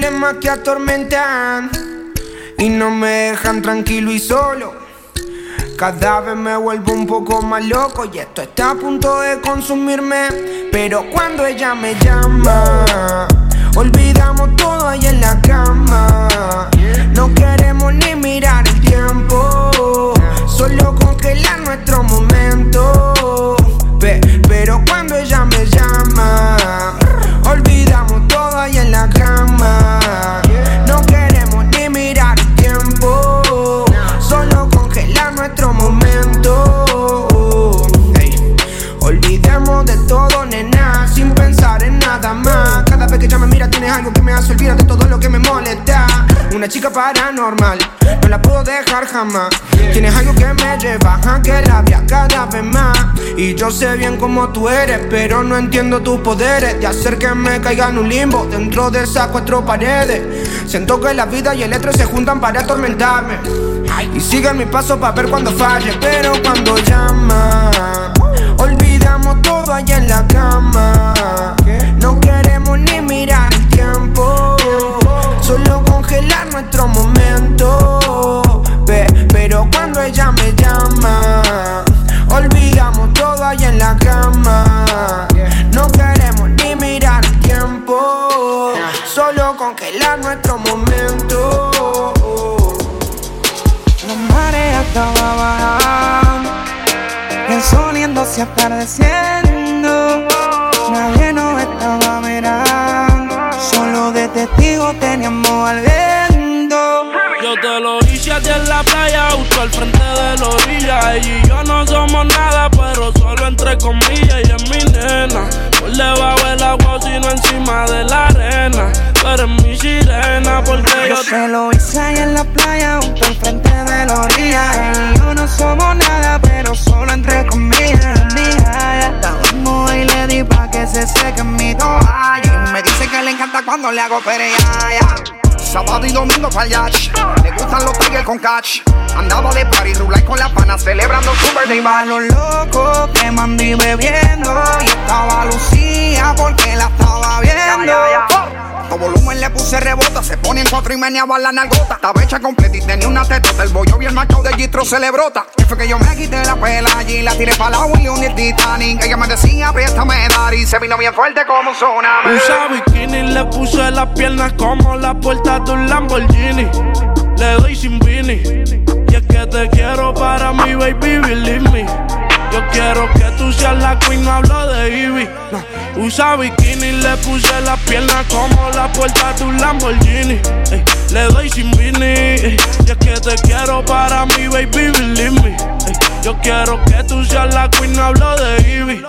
Problemas que atormentan y no me dejan tranquilo y solo. Cada vez me vuelvo un poco más loco y esto está a punto de consumirme. Pero cuando ella me llama, olvidamos todo ahí en la cama. No queremos ni mirar el tiempo, solo congelar nuestro momento. Pero Chica paranormal, no la puedo dejar jamás. Tienes algo que me lleva a que rabia cada vez más. Y yo sé bien cómo tú eres, pero no entiendo tus poderes de hacer que me caiga en un limbo dentro de esas cuatro paredes. Siento que la vida y el electro se juntan para atormentarme. Y siguen mi paso para ver cuando falle, pero cuando llama, olvidamos todo allá en la cama. No queremos ni mirar solo congelar nuestro momento. Pero cuando ella me llama, olvidamos todo allá en la cama. No queremos ni mirar el tiempo, solo congelar nuestro momento. La marea estaba bajando, el sol yéndose atardeciendo. Nadie nos estaba mirando, solo de testigo teníamos al viento. Yo te lo hice a ti en la playa, justo al frente de la orilla. Ella y yo no somos nada, pero solo entre comillas. Y es mi nena, por debajo del agua, sino encima de la arena. Tú eres mi sirena, porque yo Yo te lo hice ahí en la playa, junto al frente de la orilla. Él y yo no somos nada, pero solo entre comillas. Estábamos y le di pa' que se seque mi toalla. Y me dice que le encanta cuando le hago pereaya. Sábado y domingo pa'l yacht Le gustan los tigres con catch. Andaba de party, rulay con las panas Celebrando su birthday A los locos que mandí bebiendo. Y estaba Lucía porque la estaba viendo a volumen le puse rebota, se pone en cuatro y meneaba la nalgota. Estaba hecha completa y tenía una tetota. El bollo y el macho de Gistro se le brota. Y fue que yo me quité la pela allí, la tiré para la Willy el Titanic. Ella me decía, préstame dar y se vino bien fuerte como un tsunami. Usa bikini, le puse las piernas como la puerta de un Lamborghini. Le doy sin vini. Y es que te quiero para mi baby, believe me. Yo quiero que tú seas la queen, no hablo de Ivy. Usa bikini, le puse las piernas como la puerta de un Lamborghini. Le doy sin vini. ey, Y es que te quiero para mi baby, believe me. Yo quiero que tú seas la queen, no hablo de Ivy.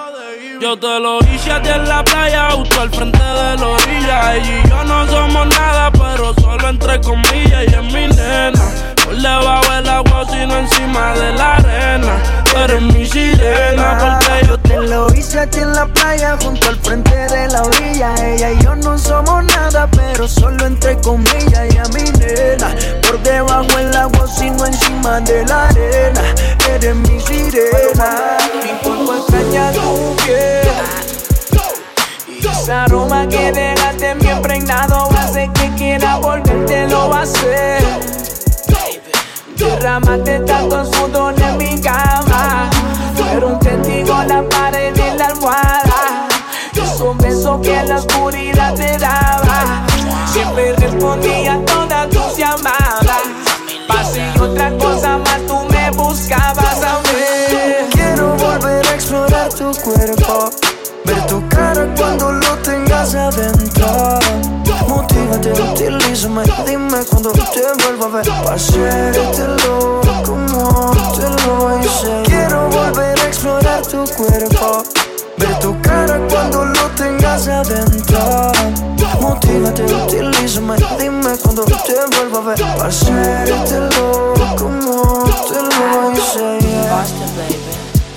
Yo te lo hice a ti en la playa, justo al frente de la orilla. Ella y yo no somos nada, pero solo entre comillas. Y es mi nena, por debajo del agua, sino encima de la arena. Tú eres mi sirena, porque yo Te lo hice a ti en la playa, junto al frente de la orilla. Ella y yo no somos nada, pero solo entre comillas. Y a mi nena, por debajo del agua, sino encima de la Motívate, utilízame, dime cuando te vuelvo a ver. Pa' hacértelo como te lo hice. Quiero volver a explorar tu cuerpo. Ver tu cara cuando lo tengas adentro. Motívate, utilízame, dime cuando te vuelvo a ver. Pa' hacértelo como te lo hice. yeah.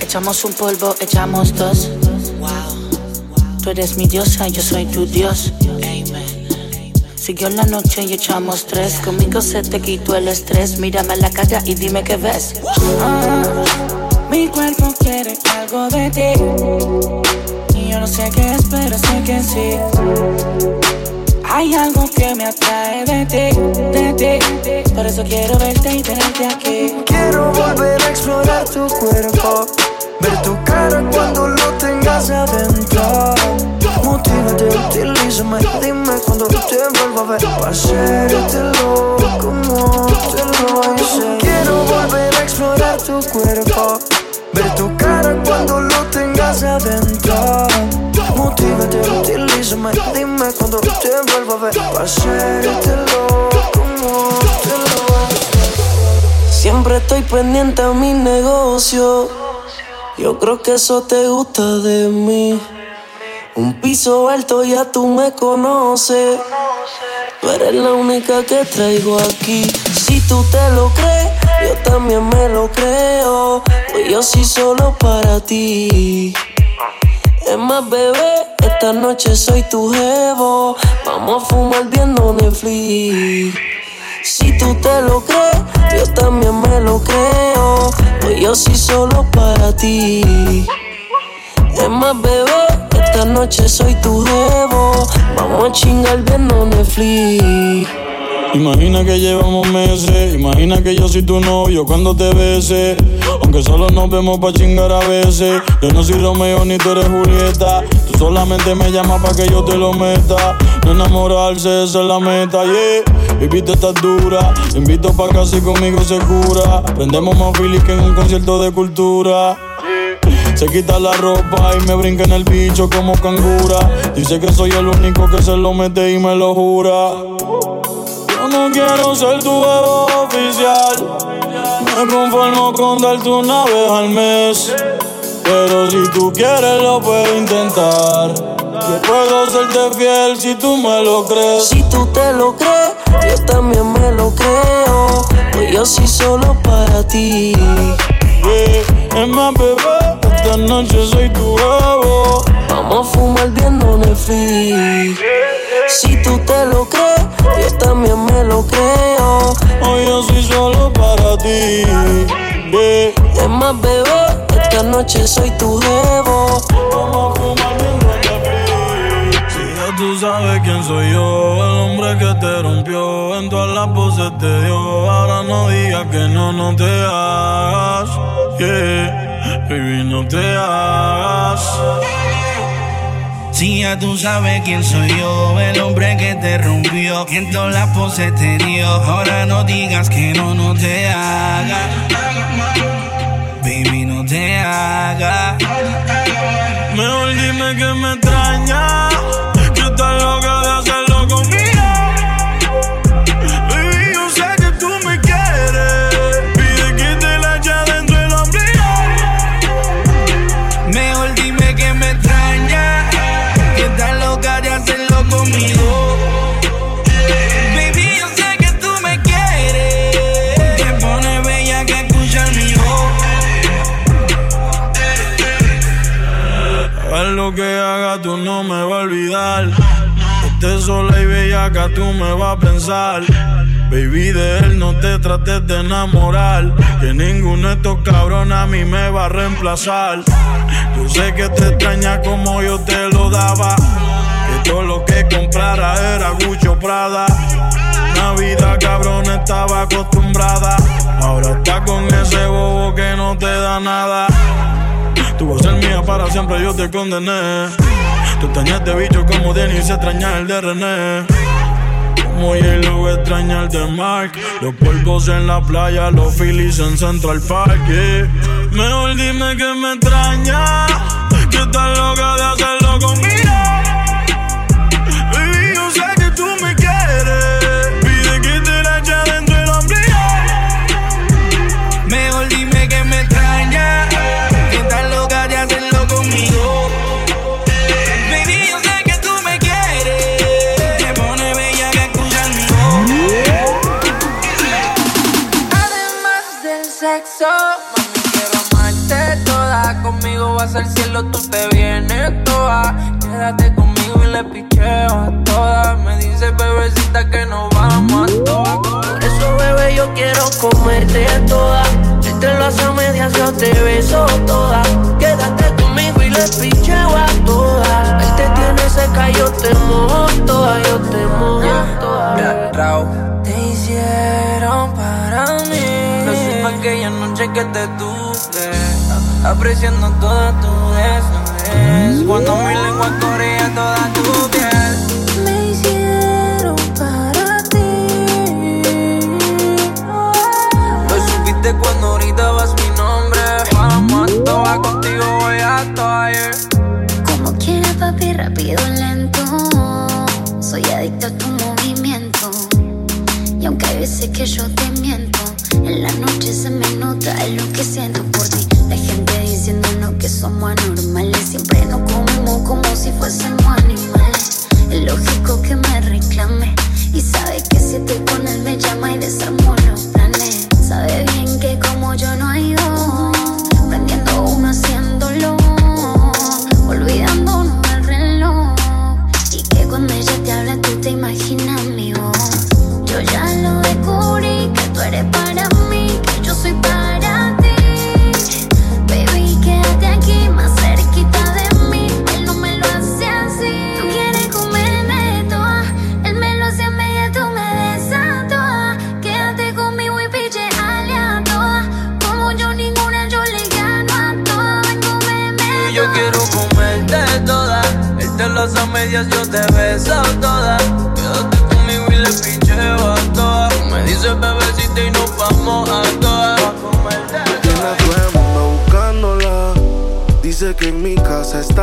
Echamos un polvo, echamos dos. Wow. Tú eres mi diosa, yo soy tu dios. Siguió la noche y echamos tres. Conmigo se te quitó el estrés. Mírame a la cara y dime qué ves. Ah, mi cuerpo quiere algo de ti. Y yo no sé qué es, pero sé que sí. Hay algo que me atrae de ti, de ti. Por eso quiero verte y tenerte aquí. Quiero volver a explorar tu cuerpo. Ver tu cara cuando lo tengas adentro. Motívate, utilízame, dime cuando te vuelvo a ver. Pa' hacerte loco como te lo hice. Quiero volver a explorar tu cuerpo. Ver tu cara cuando lo tengas adentro. Motívate, utilízame, dime cuando te vuelvo a ver. Pa' hacerte loco como te lo hice. Siempre estoy pendiente a mi negocio. Yo creo que eso te gusta de mí. Un piso alto ya tú me conoces. Tú eres la única que traigo aquí. Si tú te lo crees, yo también me lo creo. Pues yo sí solo para ti. Es más, bebé, esta noche soy tu jevo. Vamos a fumar viendo Netflix. Si tú te lo crees, yo también me lo creo. Pues yo sí solo para ti. Es más, bebé, esta noche soy tu jevo. Vamos a chingar viendo Netflix. Imagina que llevamos meses, imagina que yo soy tu novio cuando te bese. Aunque solo nos vemos pa' chingar a veces. Yo no soy Romeo ni tú eres Julieta. Tú solamente me llamas pa' que yo te lo meta. No enamorarse, esa es la meta, yeah. Viviste estás dura, invito pa' casa y conmigo se cura. Prendemos más Phillies que en un concierto de cultura. Se quita la ropa y me brinca en el bicho como cangura. Dice que soy el único que se lo mete y me lo jura. Yo no quiero ser tu bebé oficial. Me conformo con darte una vez al mes. Pero si tú quieres lo puedo intentar. Yo puedo serte fiel si tú me lo crees. Si tú te lo crees, yo también me lo creo. Pues yo sí solo para ti. Yeah. Es más, bebé, esta noche soy tu huevo. Vamos a fumar viendo Netflix. Si tú te lo crees, yo también me lo creo. Hoy yo soy solo para ti. Yeah. Es más, bebé, esta noche soy tu jevo. Vamos a fumar viendo tú sabes quién soy yo, el hombre que te rompió, en todas las poses te dio. Ahora no digas que no, no te hagas. Yeah, baby, no te hagas. Si ya tú sabes quién soy yo, el hombre que te rompió, en todas las poses te dio. Ahora no digas que no, no te hagas. Baby, no te hagas. Mejor dime que me extraña, tú no me vas a olvidar. Estés sola y bellaca, tú me vas a pensar. Baby, de él no te trates de enamorar. Que ninguno de estos cabrones a mí me va a reemplazar. Yo sé que te extraña como yo te lo daba. Que todo lo que comprara era Gucci o Prada. Una vida cabrón estaba acostumbrada. Ahora está con ese bobo que no te da nada. Tú vas a ser mía para siempre, yo te condené. Tú extrañas de bicho como Denis extraña el de René. Como Yellow extraña el de Mark. Los polvos en la playa, los Phillies en Central Park. yeah. Mejor dime que me extraña. Que estás loca de hacerlo Vas al cielo, tú te vienes toda. Quédate conmigo y le picheo a todas. Me dice bebecita que nos vamos a todas. Por eso, bebé, yo quiero comerte toda. Entre las a medias yo te beso toda. Quédate conmigo y le picheo a todas. Él te tiene seca, yo te mojo toda. toda, yo te mojo yeah, Te hicieron para mí. No supe aquella noche que te tuve, apreciando toda tu desnudez. Cuando mi lengua corría toda tu piel. Me hicieron para ti. Lo supiste cuando gritabas mi nombre. Vamos a toa, contigo voy a toa, Como quiera, papi, rápido, lento. Soy adicto a tu movimiento. Y aunque hay veces que yo te miento, en la noche se me nota lo que siento por ti. La gente diciéndonos que somos anormales. Siempre nos comemos como si fuésemos animales. Es lógico que me reclame. Y sabe que si estoy con él me llama y desarmo los planes. Sabe bien que como yo no hay dos. Prendiendo uno haciéndolo. Olvidándonos del reloj. Y que cuando ella te habla tú te imaginas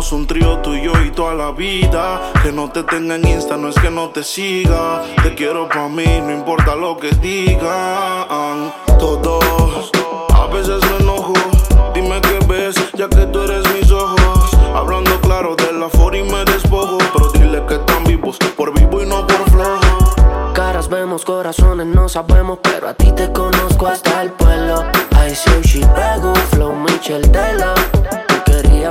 Hagamos un trío tú y toda la vida. Que no te tenga en Insta, no es que no te siga. Te quiero para mí, no importa lo que digan. Todos, a veces me enojo. Dime qué ves, ya que tú eres mis ojos. Hablando claro de la for y me despojo. Pero dile que están vivos, por vivo y no por flojo. Caras vemos, corazones no sabemos, pero a ti te conozco hasta el pueblo. I say she pego, flow Michel. Tú querías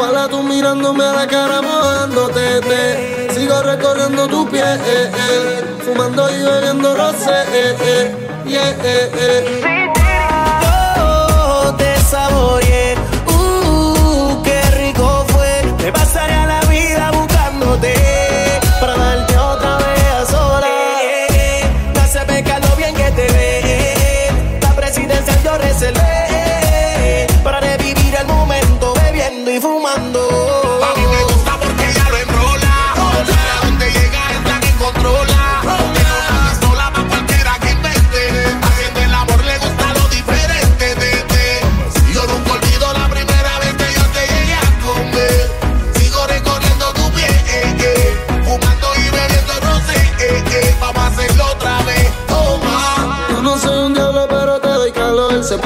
espalda, tú mirándome a la cara, mojándote. Te. Sigo recorriendo tu piel, eh, eh. fumando y bebiendo rosé. Eh, eh. Yeah, eh, eh. Yo te saboreé, uh, qué rico fue. Me pasaré la vida buscándote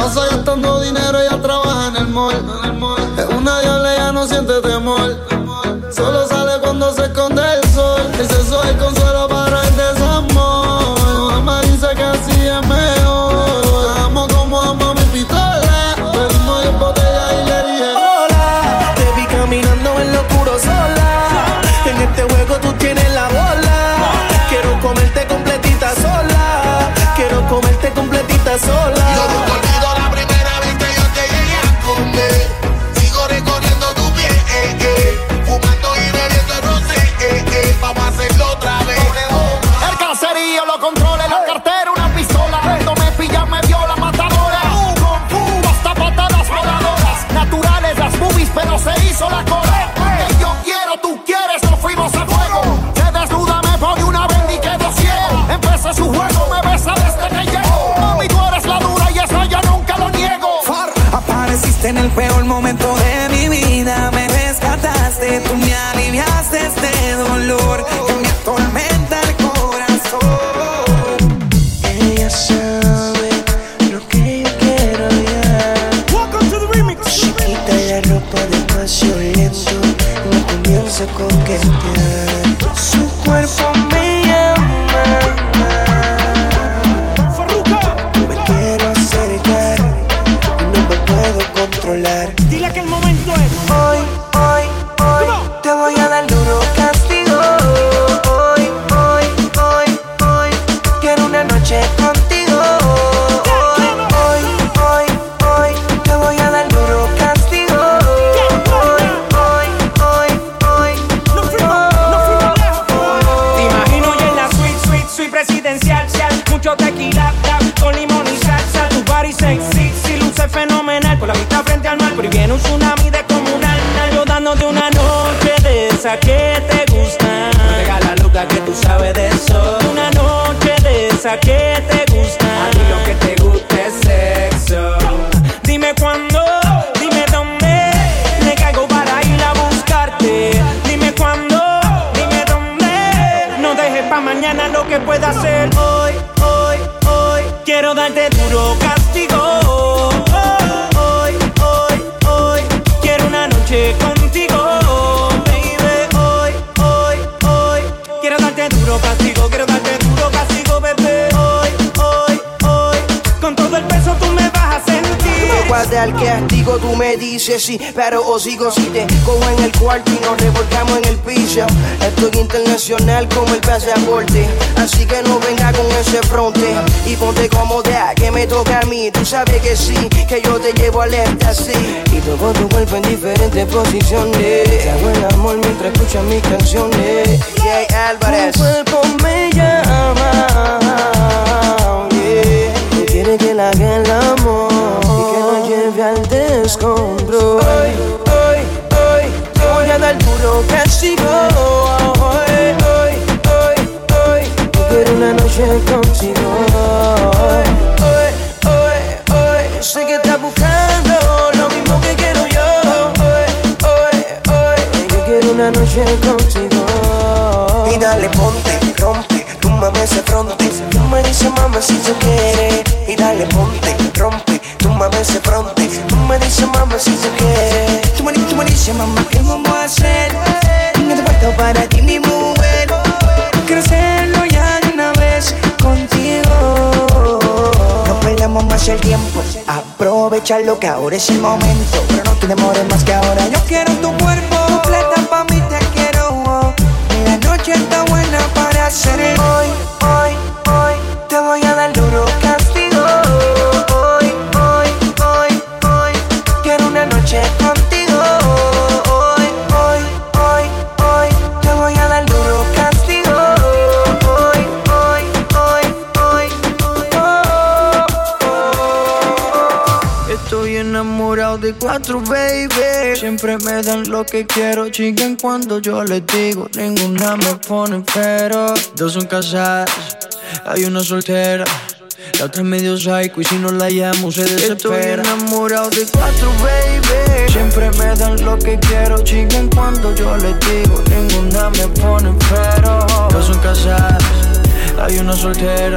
pasa gastando dinero, ella trabaja en el mall. Es una diabla, ella no siente temor. Momento de mi vida. Me rescataste, tú me tú me dices sí, pero os sigo si te cojo en el cuarto y nos revolcamos en el piso. Estoy internacional como el pasaporte, así que no venga con ese fronte y ponte cómoda que me toca a mí. Tú sabes que sí, que yo te llevo alerta así y toco tu cuerpo en diferentes posiciones. Te hago el amor mientras escuchas mis canciones. Jay Álvarez. Tu cuerpo me llama, yeah. Tú quieres que la haga el amor y que nos lleve al descontrol. Hoy, hoy, hoy, voy a dar duro castigo. Hoy, hoy, hoy, hoy, yo quiero una noche contigo. Hoy, hoy, hoy, hoy, sé que estás buscando lo mismo que quiero yo. Hoy, hoy, hoy, yo quiero una noche contigo. Y dale, ponte, rompe, túmbame ese fronte. Tú me dices, mama, si tú quieres. Y dale, ponte, rompe, túmbame ese fronte. Me dices, mama, si tú quieres. Tú me, tú me dices, mamá, ¿qué vamos a hacer? Tengo puesto para ti, mi mujer. Quiero hacerlo ya de una vez contigo. No perdamos más el tiempo. Aprovecha lo que ahora es el momento, pero no te demores más que ahora. Yo quiero tu cuerpo, completa pa' mí te quiero. la noche está buena para hacer hoy, hoy. Siempre me dan lo que quiero. Chiquen cuando yo les digo. Ninguna me pone pero. Dos son casadas, hay una soltera. La otra es medio psycho y si no la llamo se desespera. Estoy enamorado de cuatro, baby. Siempre me dan lo que quiero. Chiquen cuando yo les digo. Ninguna me pone pero. Dos son casadas, hay una soltera.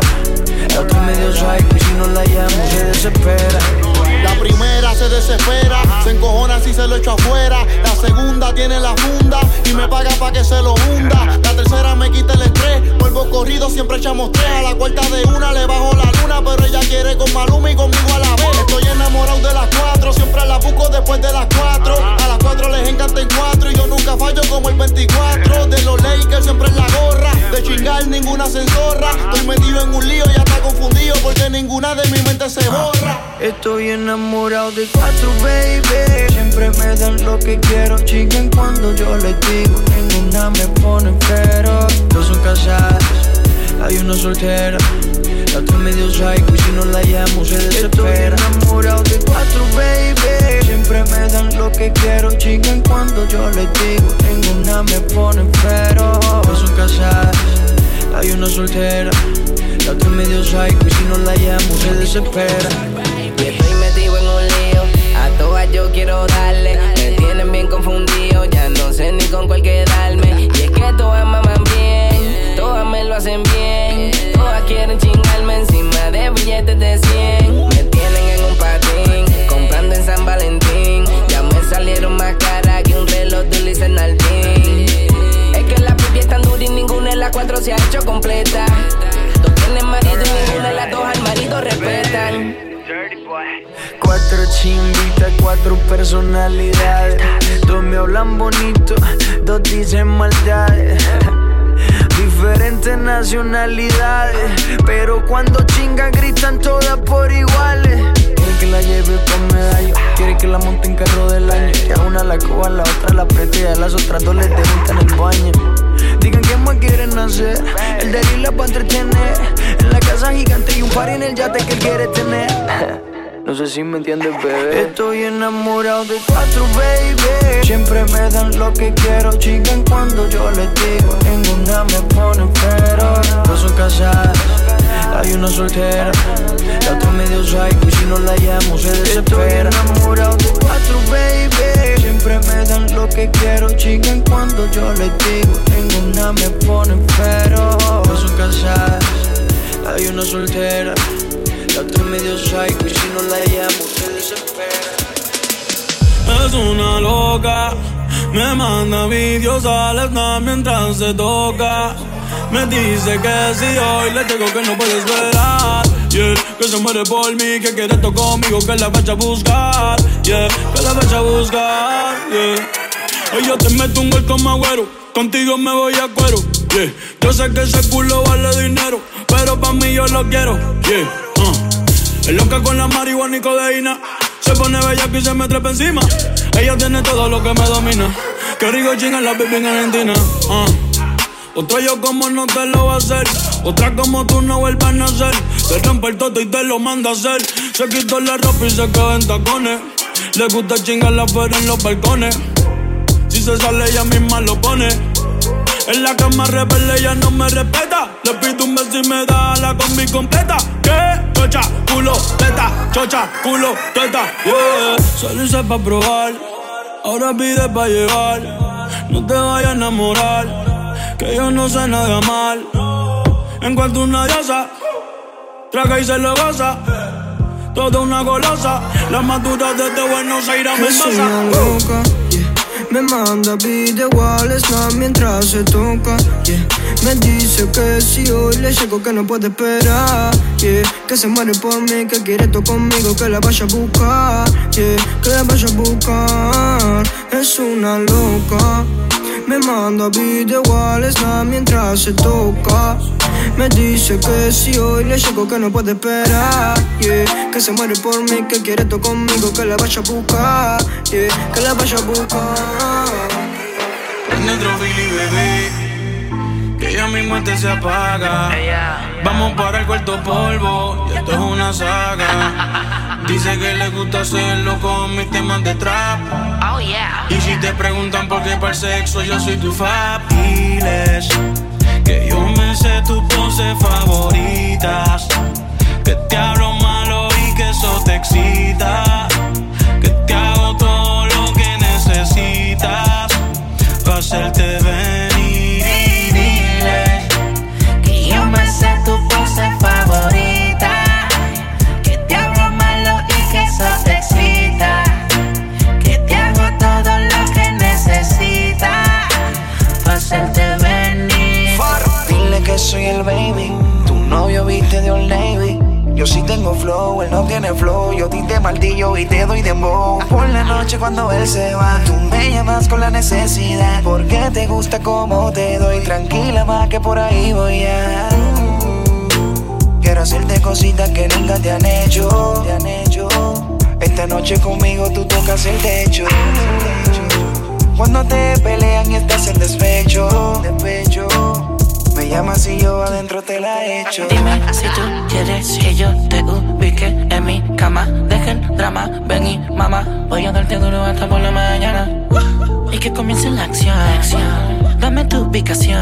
La otra es medio psycho y si no la llamo se desespera. La primera se desespera, se encojona si se lo echo afuera. La segunda tiene la funda y me paga pa' que se lo hunda. La tercera me quita el estrés, vuelvo corrido, siempre echamos tres. A la cuarta de una le bajo la luna, pero ella quiere con Maluma y conmigo a la vez. Estoy enamorado de las cuatro, siempre la busco después de las cuatro. A las cuatro les encanta el cuatro y yo nunca fallo como el 24. De los Lakers siempre en la gorra, de chingar ninguna se enzorra. Estoy metido en un lío y ya está confundido porque ninguna de mi mente se borra. Estoy enamorado de cuatro, baby. Siempre me dan lo que quiero. Chiquen cuando yo les digo. Ninguna me pone pero. Dos son casadas, hay una soltera. La otra medio psycho y si no la llamo se desespera. Estoy enamorado de cuatro, baby. Siempre me dan lo que quiero. Chiquen cuando yo les digo. Ninguna me pone pero. Dos son casadas, hay una soltera. La otra medio psycho y si no la llamo se desespera. Yo quiero darle. Me tienen bien confundido. Ya no sé ni con cuál quedarme. Y es que todas maman bien. Todas me lo hacen bien. Todas quieren chingarme encima de billetes de 100. Me tienen en un patín. Comprando en San Valentín. Ya me salieron más caras que un reloj de Nardín. Es que la pipi es tan dura y ninguna de las cuatro se ha hecho completa. Dos tienen marido y ninguna de las dos al marido respetan. Cuatro chimbitas, cuatro personalidades. Dos me hablan bonito, dos dicen maldades. Diferentes nacionalidades, pero cuando chingan gritan todas por iguales. Quiere que la lleve con medallo, quiere que la monte en carro del año. Que a una la coja, a la otra la apriete y a las otras dos les debutan el baño. Digan que más quieren hacer, el de la para entretener. En la casa gigante y un par en el yate que él quiere tener. No sé si me entiendes, bebé. Estoy enamorado de cuatro, baby. Siempre me dan lo que quiero. Chiquen cuando yo les digo. Ninguna me pone pero. Dos son casadas, hay una soltera. La otra medio psycho y si no la llamo se desespera. Estoy enamorado de cuatro, baby. Siempre me dan lo que quiero. Chiquen cuando yo les digo. Ninguna me pone pero. Dos son casadas, hay una soltera. Medio psycho y si no la llamo se desespera. Es una loca, me manda vídeos al snap mientras se toca. Me dice que si hoy le digo que no puede esperar. Yeah, que se muere por mí, que quiere esto conmigo, que la fecha a buscar. Yeah, que la fecha a buscar. Yeah. Hoy yo te meto un gol como agüero, contigo me voy a cuero. Yeah, yo sé que ese culo vale dinero, pero pa' mí yo lo quiero. Yeah. Es loca con la marihuana y codeína. Se pone bella y se me trepa encima. Ella tiene todo lo que me domina. Que rico chinga la baby en Argentina. ah. Otra yo como no te lo va a hacer. Otra como tú no vuelvas a nacer. Te rompe el toto y te lo manda a hacer. Se quitó la ropa y se quedó en tacones. Le gusta chingarla afuera en los balcones. Si se sale ella misma lo pone. En la cama rebelde ella no me respeta. Le pido un beso y me da la combi completa. ¿Qué? Chocha, culo, teta, chocha, culo, teta. Yeah. Solo hice pa' probar. Ahora pide pa' llevar. No te vayas a enamorar. Que yo no sé nada amar. En cuanto una diosa, traga y se lo goza. Toda una golosa. La madura desde Buenos Aires me pasa. Me manda video mientras se toca, yeah. Me dice que si hoy le llego que no puede esperar yeah. Que se muere por mí, que quiere esto conmigo Que la vaya a buscar, yeah. que la vaya a buscar Es una loca me manda video al mientras se toca Me dice que si hoy le llego que no puede esperar yeah. Que se muere por mí, que quiere esto conmigo Que la vaya a buscar, yeah. que la vaya a buscar Prende otro Billy, bebé. Que ya mi muerte se apaga. Vamos para el cuarto polvo. Y esto es una saga. Dice que le gusta hacerlo con mis temas de trap. Oh yeah. Y si te preguntan por qué para el sexo, yo soy tu fabiles. Que yo me sé tus poses favoritas. Que te hablo malo y que eso te excita. Que te hago todo lo que necesitas. Pa' hacerte venir soy el baby. Tu novio viste de Old Navy. Yo sí tengo flow, él no tiene flow. Yo ti te martillo y te doy dembow. Por la noche cuando él se va, tú me llamas con la necesidad. Porque te gusta como te doy. Tranquila más que por ahí voy a. Quiero hacerte cositas que nunca te han hecho. Te han hecho. Esta noche conmigo tú tocas el techo. Cuando te pelean y estás en despecho, despecho. Me llamas y yo adentro te la echo. Dime si tú quieres que yo te ubique en mi cama. Deja el drama, ven y mamá. Voy a darte duro hasta por la mañana. Y que comience la acción. Dame tu ubicación.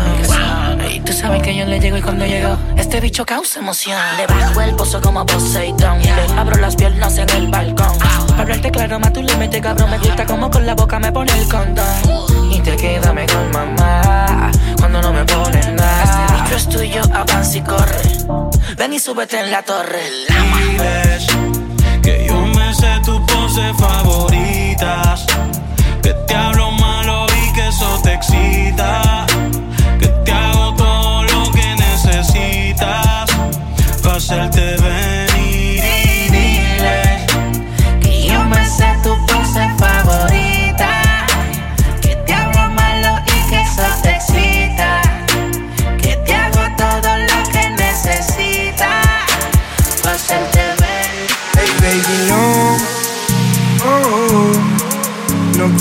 Y tú sabes que yo le llego y cuando llego, este bicho causa emoción. Le bajo el pozo como Poseidón. Le abro las piernas en el balcón. Para hablarte claro, más tú le cabrón. Me gusta como con la boca me pone el condón. Y te queda con mamá cuando no me ponen nada. Este bicho es tuyo, avanza y corre. Ven y súbete en la torre. Diles que yo me sé tus poses favoritas. Que te hago todo lo que necesitas. Pa' hacerte venir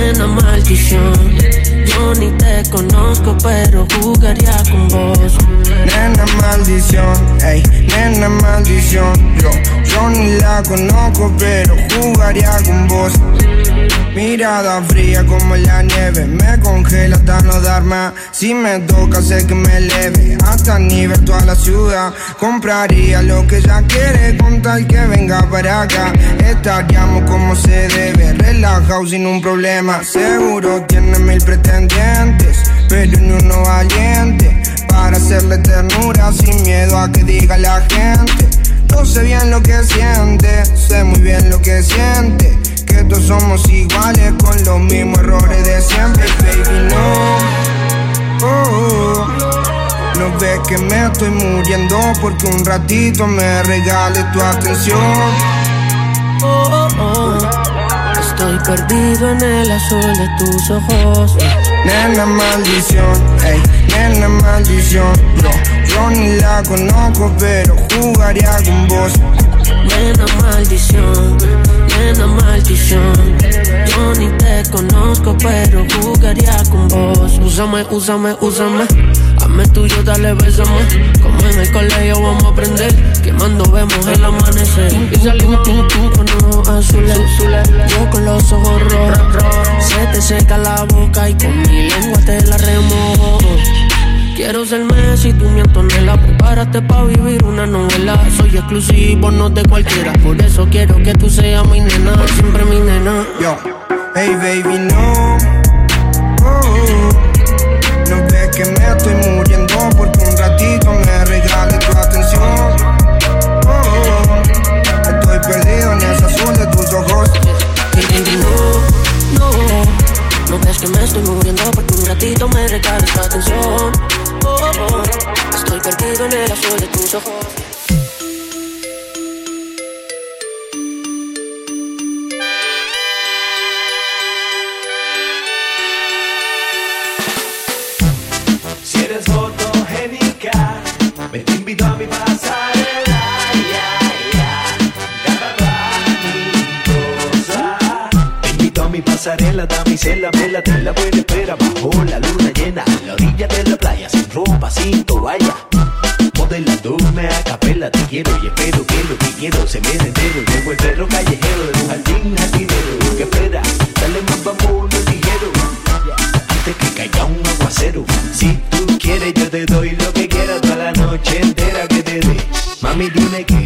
nena maldición. Yo ni te conozco pero jugaría con vos Nena maldición, ey, nena maldición. Yo, yo ni la conozco pero jugaría con vos. Mirada fría como la nieve Me congela hasta no dar más. Si me toca sé que me eleve. Hasta nivel toda la ciudad. Compraría lo que ella quiere Con tal que venga para acá. Estaríamos como se debe Relajado sin un problema. Seguro tiene mil pretendientes Pero ni uno valiente. Para hacerle ternura Sin miedo a que diga la gente Yo sé bien lo que siente Sé muy bien lo que siente que todos somos iguales con los mismos errores de siempre, baby, no. Oh. No ves que me estoy muriendo porque un ratito me regales tu atención. Oh, oh, oh. Estoy perdido en el azul de tus ojos. Nena maldición, ey, nena maldición. No, yo ni la conozco, pero jugaría con vos. Nena maldición, nena maldición. Yo ni te conozco, pero jugaría con vos. Úsame, úsame, úsame. Hazme tuyo, dale, bésame. Como en el colegio vamos a aprender. Quemando vemos el amanecer. Y salimos tú, tú con ojos azules. Yo con los ojos rojos. Se te seca la boca y con mi lengua te la remojo. Quiero ser Messi, tú mi Antonella. Prepárate pa' vivir una novela. Soy exclusivo, no de cualquiera. Por eso quiero que tú seas mi nena, siempre mi nena. Yo, hey baby, no. Oh, no ves que me estoy muriendo ratito me regales tu atención. Oh, estoy perdido en ese azul de tus ojos. No, no, no ves que me estoy muriendo porque un ratito me regales tu atención. Oh, oh, estoy perdido en el azul de tus ojos. Damisela, me la tela buena espera bajo la luna llena, a la orilla de la playa, sin ropa, sin toalla. Modelándome a capela, te quiero y espero que lo que quiero se me entero. Llevo el perro callejero de un jardín jardinero. ¿Qué espera? Dale más vamos, ligero antes que caiga un aguacero. Si tú quieres, yo te doy lo que quieras toda la noche entera que te dé. Mami, dime que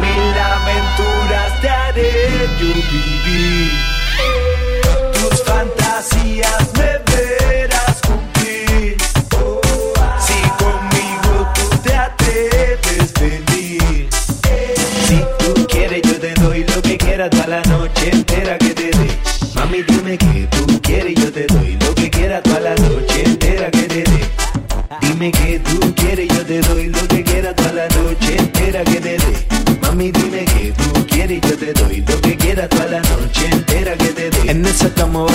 Mil aventuras te haré yo vivir. Tus fantasías me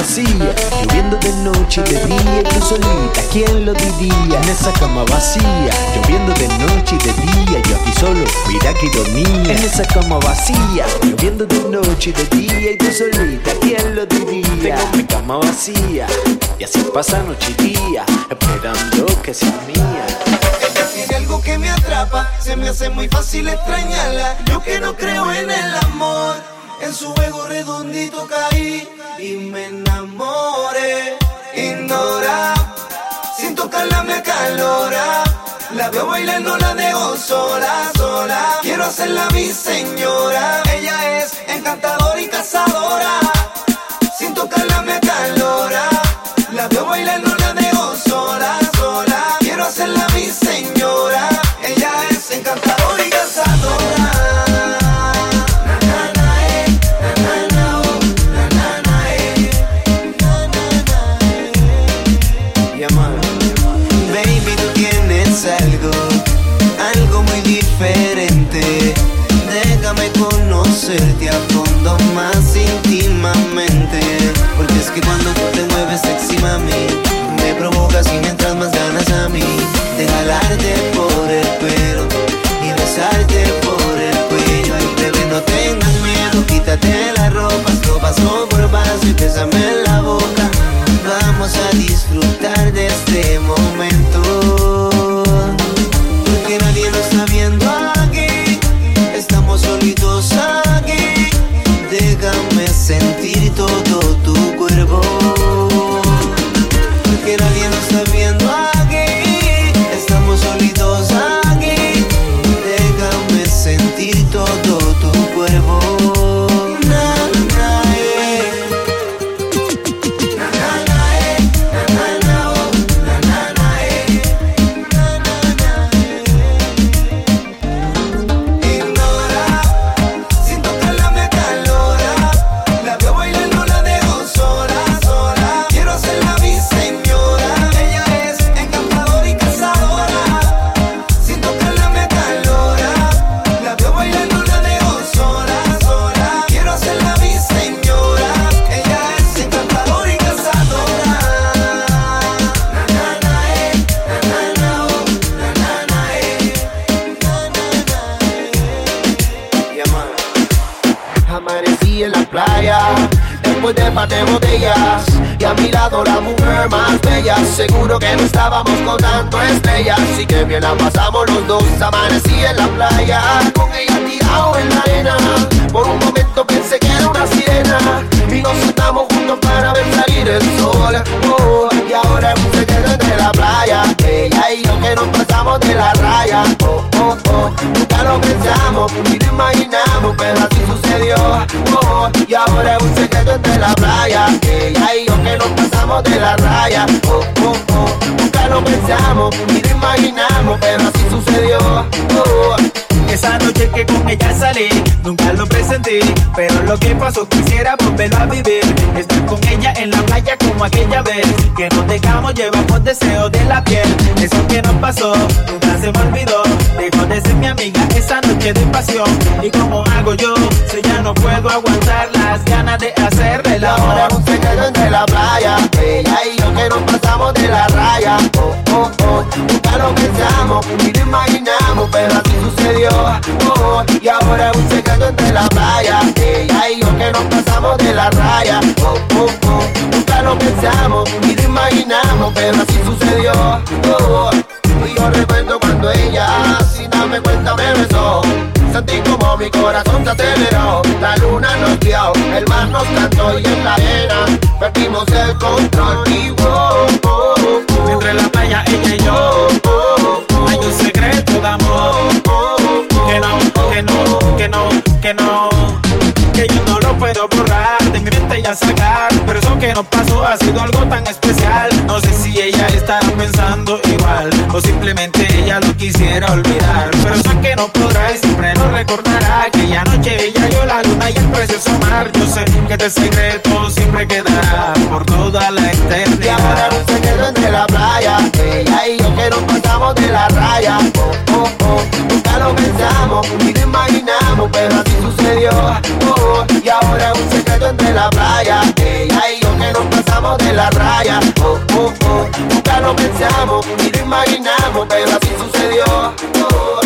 vacía, lloviendo de noche y de día y tú solita, ¿quién lo diría? En esa cama vacía, lloviendo de noche y de día, yo aquí solo, mira qué ironía. En esa cama vacía, lloviendo de noche y de día y tú solita, ¿quién lo diría? Tengo mi cama vacía, y así pasa noche y día, esperando que seas mía. Ella tiene algo que me atrapa, se me hace muy fácil extrañarla. Yo que no creo en el amor, en su juego redondito caí y me enamoré. Ignora, sin tocarla me calora. La veo bailando, la dejo sola, sola. Quiero hacerla mi señora. Ella es encantadora y cazadora. Sin tocarla me calora. Oh, Y ahora es un secreto entre la playa Ella y yo que nos pasamos de la raya Oh, oh, oh, nunca lo pensamos Ni lo imaginamos, pero así sucedió oh, Esa noche que con ella salí, nunca lo presenté, pero lo que pasó quisiera volverlo a vivir. Estar con ella en la playa como aquella vez, que nos dejamos llevar por deseo de la piel. Eso que nos pasó, nunca se me olvidó. Dejó de ser mi amiga esa noche de pasión. ¿Y como hago yo? Puedo aguantar las ganas de hacerle la Ahora es un secreto entre la playa Ella y yo que nos pasamos de la raya. Oh, oh, oh Nunca lo pensamos ni lo imaginamos Pero así sucedió. Oh, y ahora es un secreto entre la playa Ella y yo que nos pasamos de la raya. Oh, oh, oh Nunca lo pensamos ni lo imaginamos Pero así sucedió. Oh, y yo recuerdo cuando ella Sin darme cuenta me besó. Sentí como mi corazón se aceleró. La luna nos dio, el mar nos cantó Y en la arena perdimos el control. Y wow, oh, oh, Entre la playa ella y yo Hay un secreto de amor. Que no, que no, que no, que no. Que yo puedo borrar De mi mente ya sacar Pero eso que nos pasó ha sido algo tan especial. No sé si ella estará pensando igual O simplemente ella lo quisiera olvidar Pero eso que no podrá y siempre lo recordará Aquella noche ella yo la luna y el precioso mar. Yo sé que este secreto siempre quedará Por toda la Y ahora eternidad un secreto entre la playa Ella y yo que nos pasamos de la raya. Oh, oh, oh Nunca lo pensamos ni lo imaginamos Pero así sucedió Oh, y ahora un secreto entre la playa. Ella y yo que nos pasamos de la raya Oh, oh, oh Nunca lo pensamos ni lo imaginamos Pero así sucedió Oh,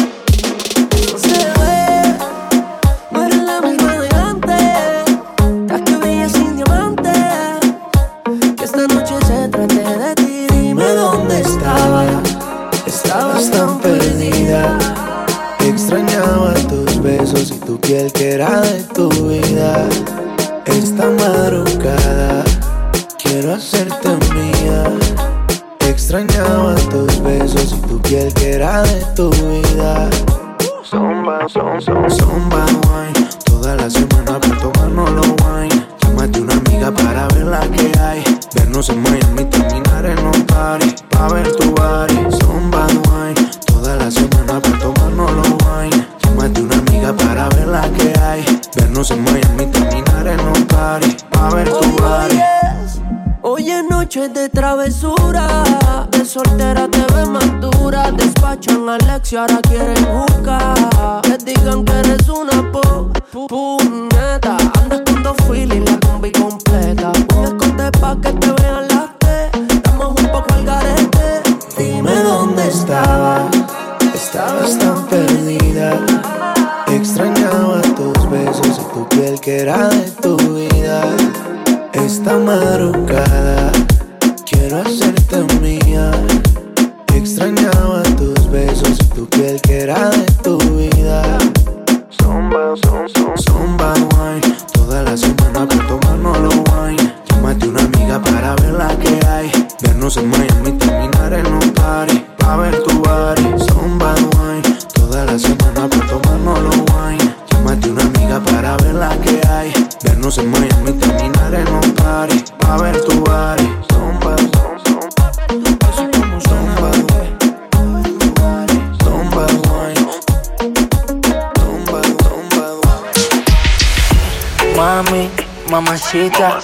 mamacita,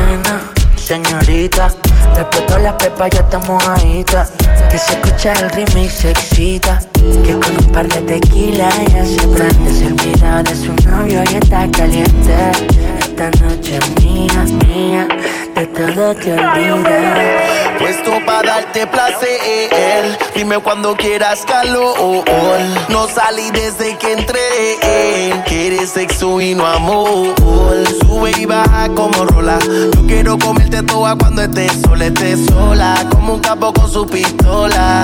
nena, señorita. Respeto la pepa, ya estamos ahí. Que se escucha el remix, se excita. Que con un par de tequila ella se prende. Se olvida de su novio y está caliente. Esta noche es mía, mía, que todo te olvida. Puesto para darte placer, dime cuando quieras calor. No salí desde que entré, quieres sexo y no amor. Sube y baja como rola. Yo quiero comerte toda cuando estés sola, estés sola. Como un capo con su pistola.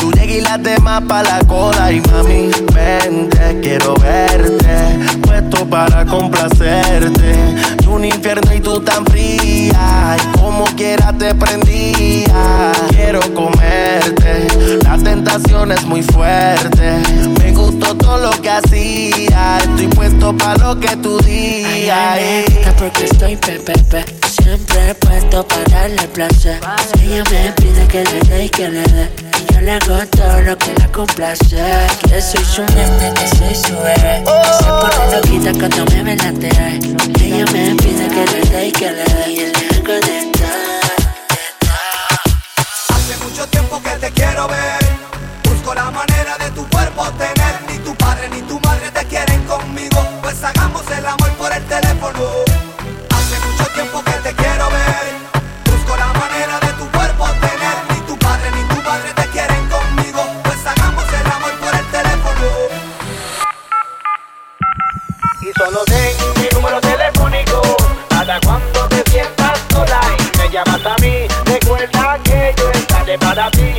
Tú llegas y la demás pa' la cola. Y mami, vente, quiero verte. Puesto para complacerte un infierno y tú tan fría. Y como quiera te prendía. Quiero comerte, la tentación es muy fuerte. Me gustó todo lo que hacía. Estoy puesto para lo que tú digas. porque estoy pepepe. Pe. Siempre he puesto para darle placer. Ella me pide que le dé y que le dé yo le hago todo lo que la complace. Que soy su nene, que soy su bebé. Oh. Se pone loquita cuando me ve la Ella me pide que le dé y que le dé. Y le hago de todo. Hace mucho tiempo que te quiero ver. Busco la manera de tu cuerpo tener. Ni tu padre ni tu madre te quieren conmigo. Pues hagamos el amor por el teléfono. Hace mucho tiempo que te quiero ver. solo ten mi número telefónico. Para cuando te sientas sola y me llamas a mí, recuerda que yo estaré para ti.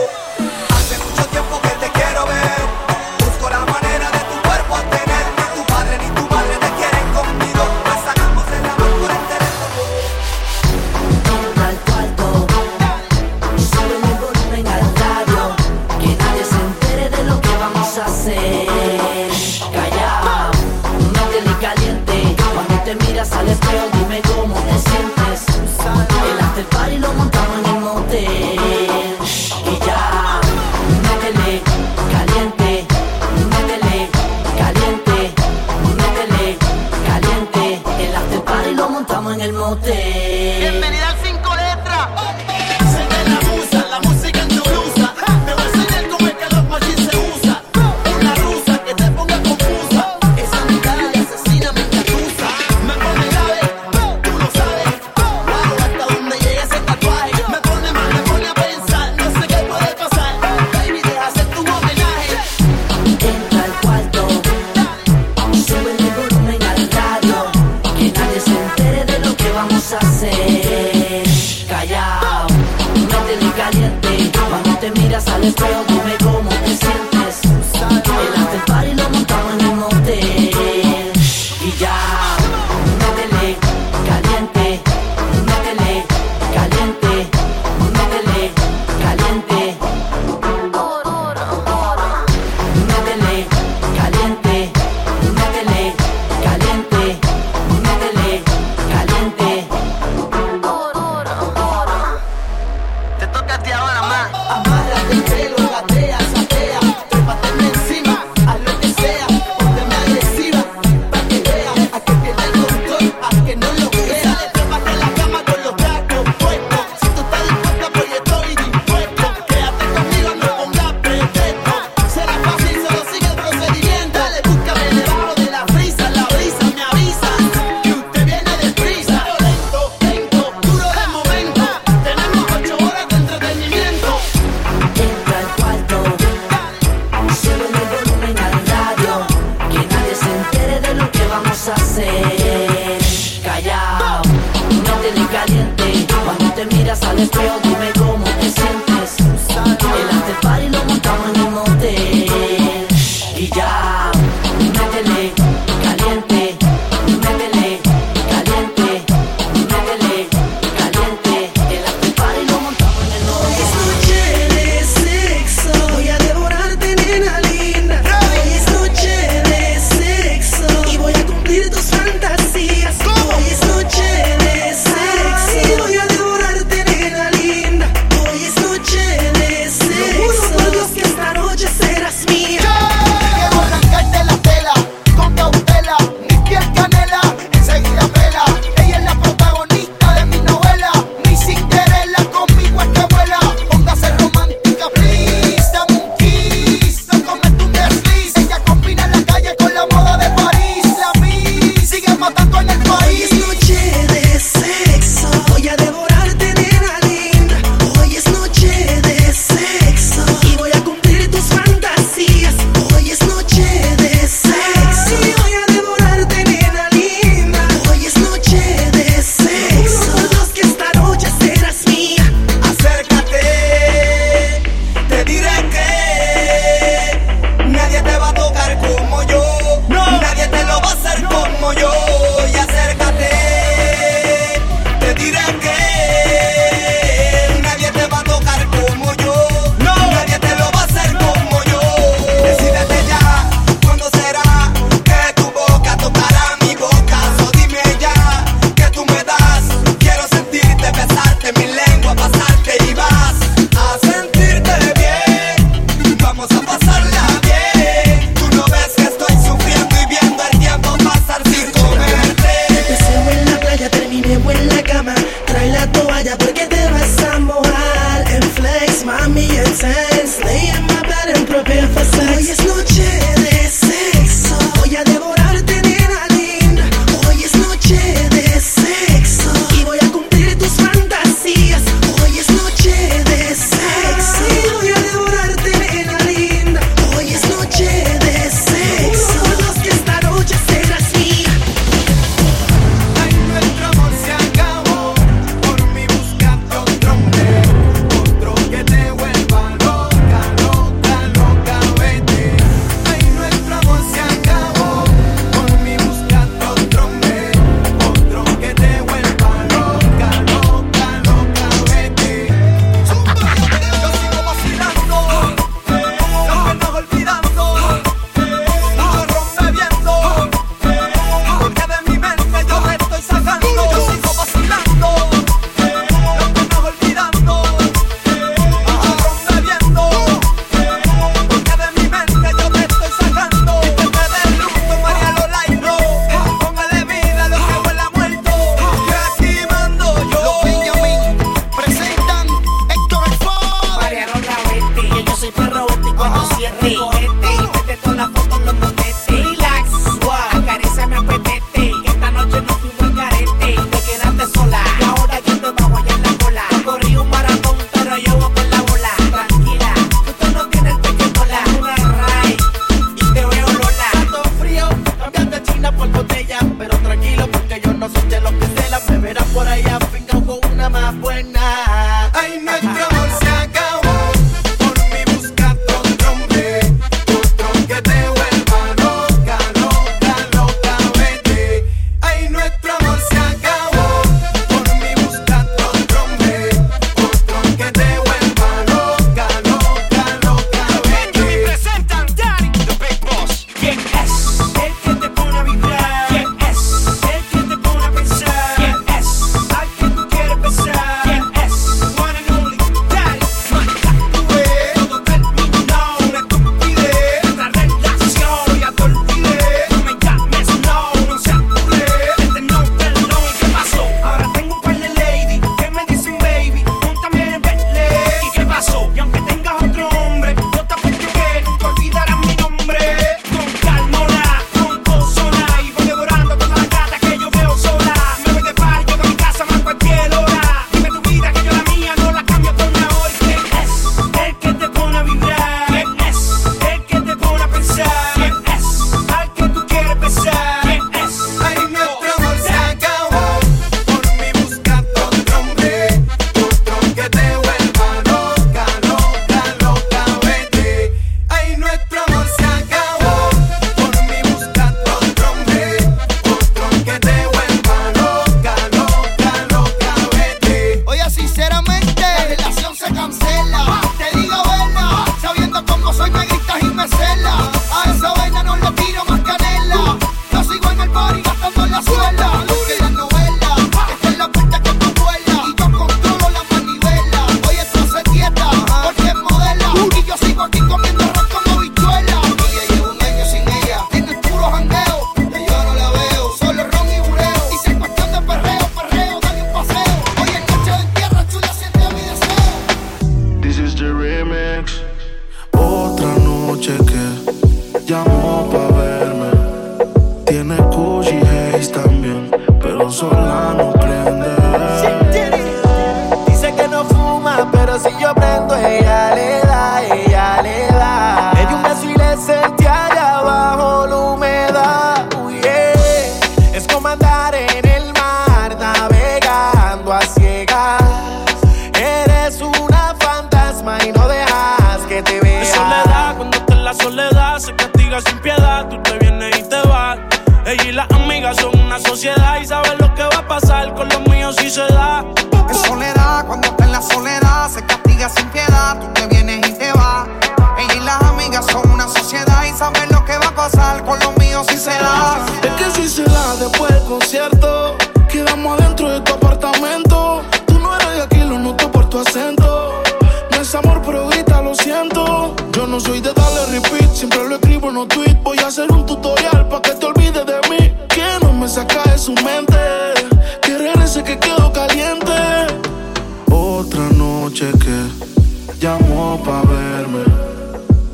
Yeah.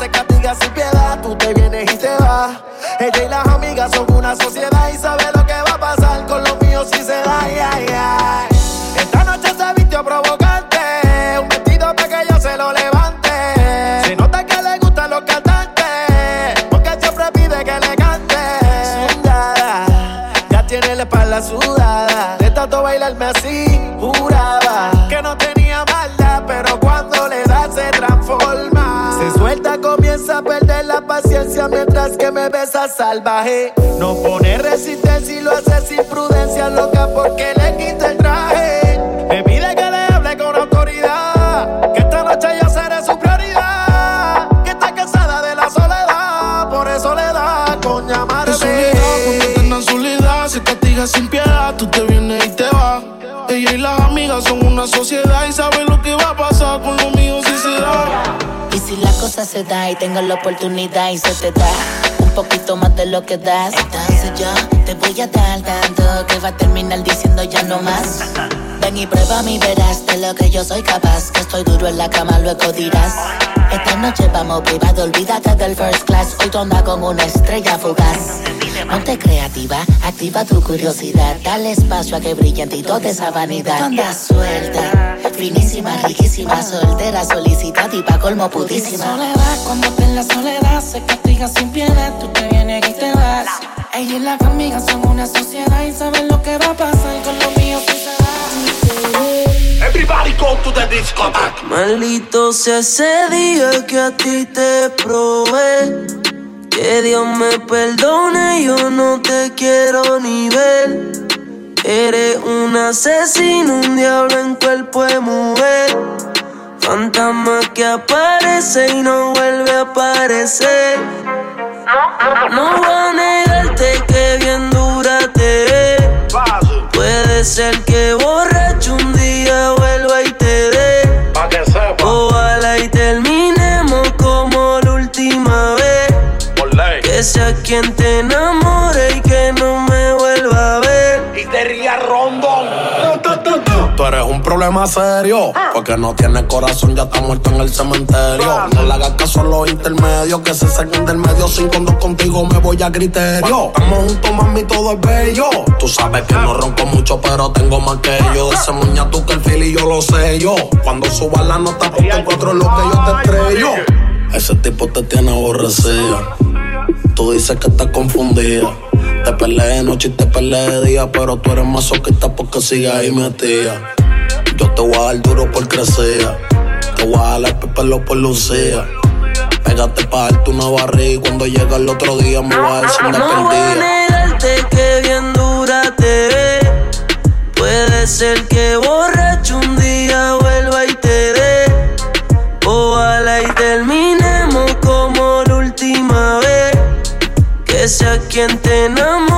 se castiga sin piedad, tú te vienes y te vas. Ella y las amigas son una sociedad y sabe lo que va a pasar con los míos si se da. ay, ay. Esta noche se vistió provocante, un vestido para que yo se lo levante. Se nota que le gustan los cantantes, porque siempre pide que le cante. Sudada, ya tiene la espalda sudada, de tanto bailarme así, juraba me besa salvaje. No pone resistencia y lo hace sin prudencia, loca porque le quita el traje. Me pide que le hable con autoridad, que esta noche yo seré su prioridad. Que está cansada de la soledad, por eso le da con llamarme. De soledad, se castiga sin piedad, tú te vienes y te vas. Ella y las amigas son una sociedad y saben lo que va a pasar con lo. Y si la cosa se da y tengo la oportunidad y se te da un poquito más de lo que das, entonces yo te voy a dar tanto que va a terminar diciendo ya no más. Ven y prueba mi verás de lo que yo soy capaz, que estoy duro en la cama, luego dirás. Esta noche vamos privado, olvídate del first class, hoy tú andas con una estrella fugaz. Ponte creativa, activa tu curiosidad, dale espacio a que brille en ti toda esa vanidad. Tú andas suelta, finísima, riquísima, soltera, solicitada y pa' colmo putísima. Soledad, cuando te en la soledad se castiga sin piedad, tú te vienes y te vas. Ella y las amigas son una sociedad y saben lo que va a pasar con lo mío si se. Everybody go to the discotheque. Maldito sea ese día que a ti te probé. Que Dios me perdone, yo no te quiero ni ver. Eres un asesino, un diablo en cuerpo de mujer. Fantasma que aparece y no vuelve a aparecer. No voy a negarte que bien dura te es. Puede ser que borracho un día vuelva y te dé. Ojalá y terminemos como la última vez. Que sea quien te enamore y que Eres un problema serio. Porque no tienes corazón, ya está muerto en el cementerio. No le hagas caso a los intermedios que se saquen del medio. Sin cuando contigo me voy a criterio. Estamos juntos, mami, todo es bello. Tú sabes que no ronco mucho, pero tengo más que yo. Ese muña tú que el fili yo lo sé yo. Cuando suba la nota, porque encuentro lo que yo te estrello. Ese tipo te tiene aborrecida. Tú dices que estás confundida. Te peleé de noche y te peleé de día, pero tú eres masoquista porque sigues ahí metida. Yo te voy a dar duro por crecer. Te voy a dar pelo por lucía. Pégate pa' darte una barriga y cuando llega el otro día me voy a decir una No voy a perdida. negarte que bien dura te ves. Puede ser que borracho un día vuelva y te dé. Ojalá y terminemos como la última vez. Que sea quien te enamore